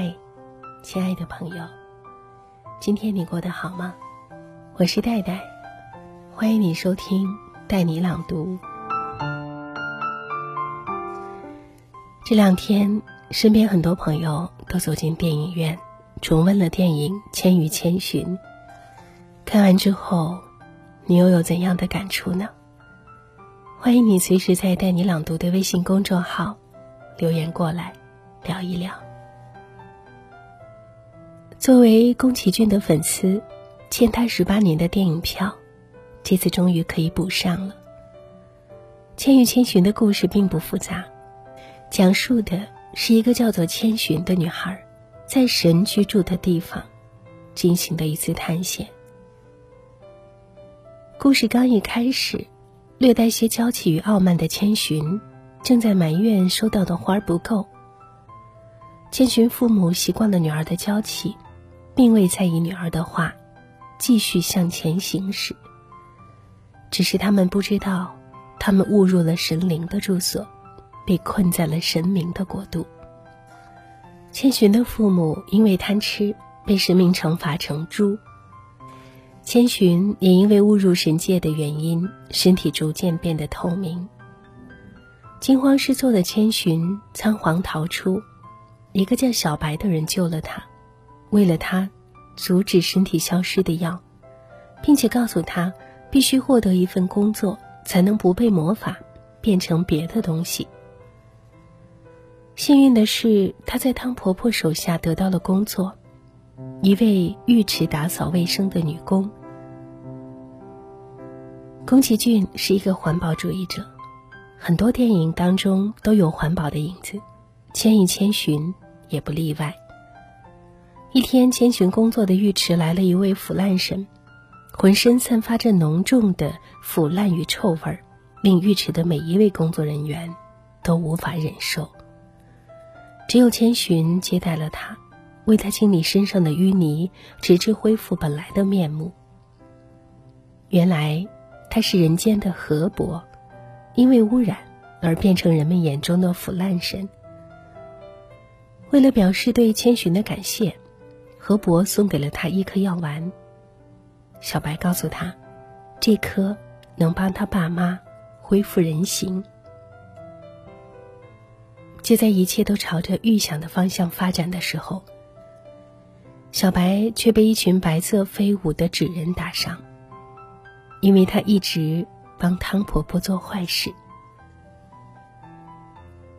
嗨，亲爱的朋友，今天你过得好吗？我是戴戴，欢迎你收听带你朗读。这两天，身边很多朋友都走进电影院，重温了电影《千与千寻》。看完之后，你又有怎样的感触呢？欢迎你随时在带你朗读的微信公众号留言过来，聊一聊。作为宫崎骏的粉丝，欠他十八年的电影票，这次终于可以补上了。《千与千寻》的故事并不复杂，讲述的是一个叫做千寻的女孩，在神居住的地方进行的一次探险。故事刚一开始，略带些娇气与傲慢的千寻，正在埋怨收到的花不够。千寻父母习惯了女儿的娇气。并未在意女儿的话，继续向前行驶。只是他们不知道，他们误入了神灵的住所，被困在了神明的国度。千寻的父母因为贪吃，被神明惩罚成猪。千寻也因为误入神界的原因，身体逐渐变得透明。惊慌失措的千寻仓皇逃出，一个叫小白的人救了他。为了他，阻止身体消失的药，并且告诉他必须获得一份工作，才能不被魔法变成别的东西。幸运的是，他在汤婆婆手下得到了工作，一位浴池打扫卫生的女工。宫崎骏是一个环保主义者，很多电影当中都有环保的影子，《千与千寻》也不例外。一天，千寻工作的浴池来了一位腐烂神，浑身散发着浓重的腐烂与臭味儿，令浴池的每一位工作人员都无法忍受。只有千寻接待了他，为他清理身上的淤泥，直至恢复本来的面目。原来他是人间的河伯，因为污染而变成人们眼中的腐烂神。为了表示对千寻的感谢。河伯送给了他一颗药丸。小白告诉他，这颗能帮他爸妈恢复人形。就在一切都朝着预想的方向发展的时候，小白却被一群白色飞舞的纸人打伤，因为他一直帮汤婆婆做坏事。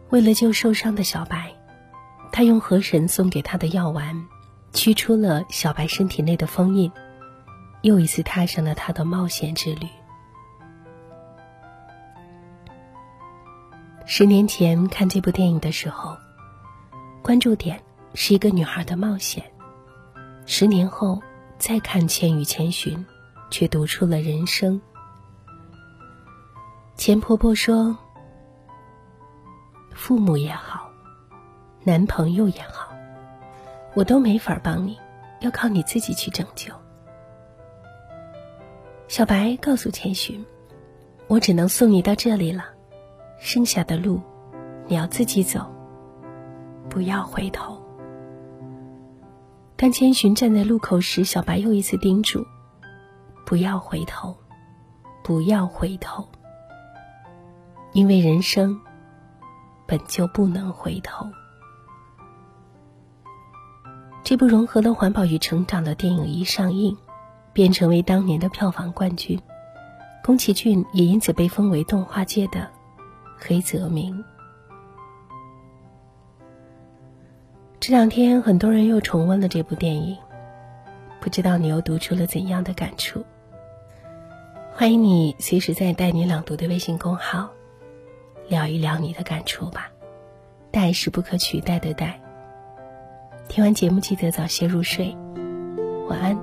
为了救受伤的小白，他用河神送给他的药丸。驱出了小白身体内的封印，又一次踏上了他的冒险之旅。十年前看这部电影的时候，关注点是一个女孩的冒险；十年后再看《千与千寻》，却读出了人生。钱婆婆说：“父母也好，男朋友也好。”我都没法帮你，要靠你自己去拯救。小白告诉千寻：“我只能送你到这里了，剩下的路你要自己走，不要回头。”当千寻站在路口时，小白又一次叮嘱：“不要回头，不要回头，因为人生本就不能回头。”这部融合了环保与成长的电影一上映，便成为当年的票房冠军。宫崎骏也因此被封为动画界的黑泽明。这两天，很多人又重温了这部电影，不知道你又读出了怎样的感触？欢迎你随时在“带你朗读”的微信公号聊一聊你的感触吧。带是不可取代的带。听完节目，记得早些入睡，晚安，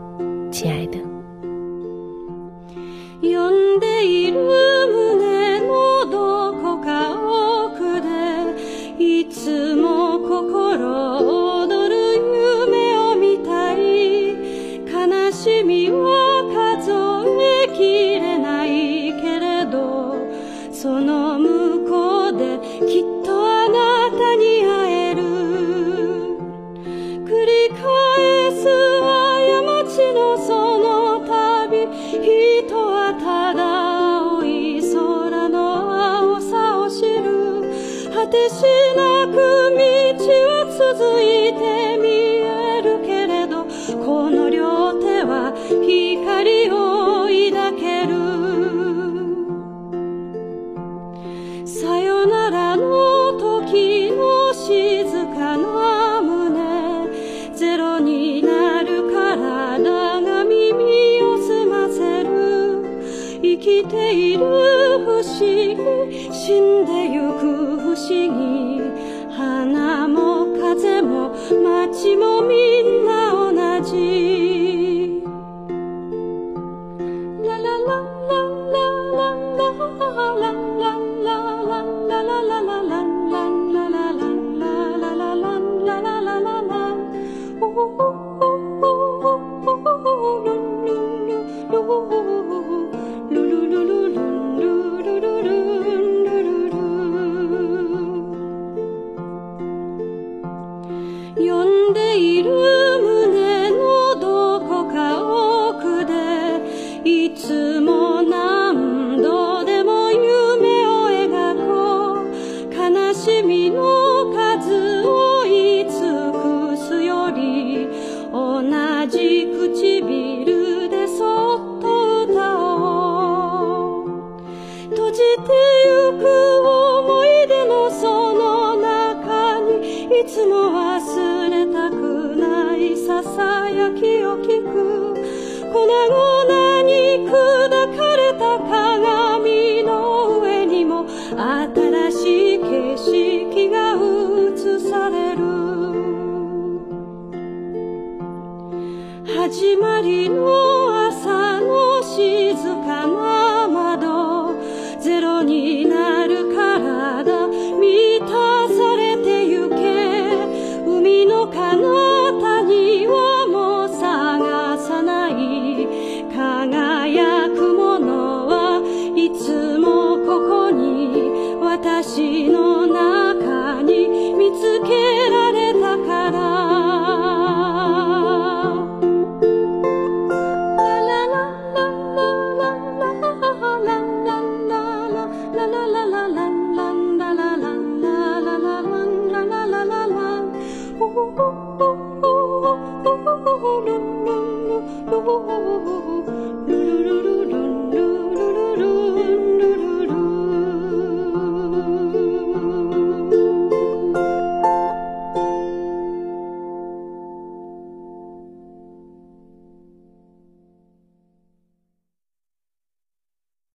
亲爱的。しなく道は続いて見えるけれどこの両手は光を抱ける。さよならの時の静かな胸。ゼロになる体が耳を澄ませる。生きている不思議死んでゆく不思議。花も風も街もみんな同じ。つも忘れたくないささやきを聞く。粉々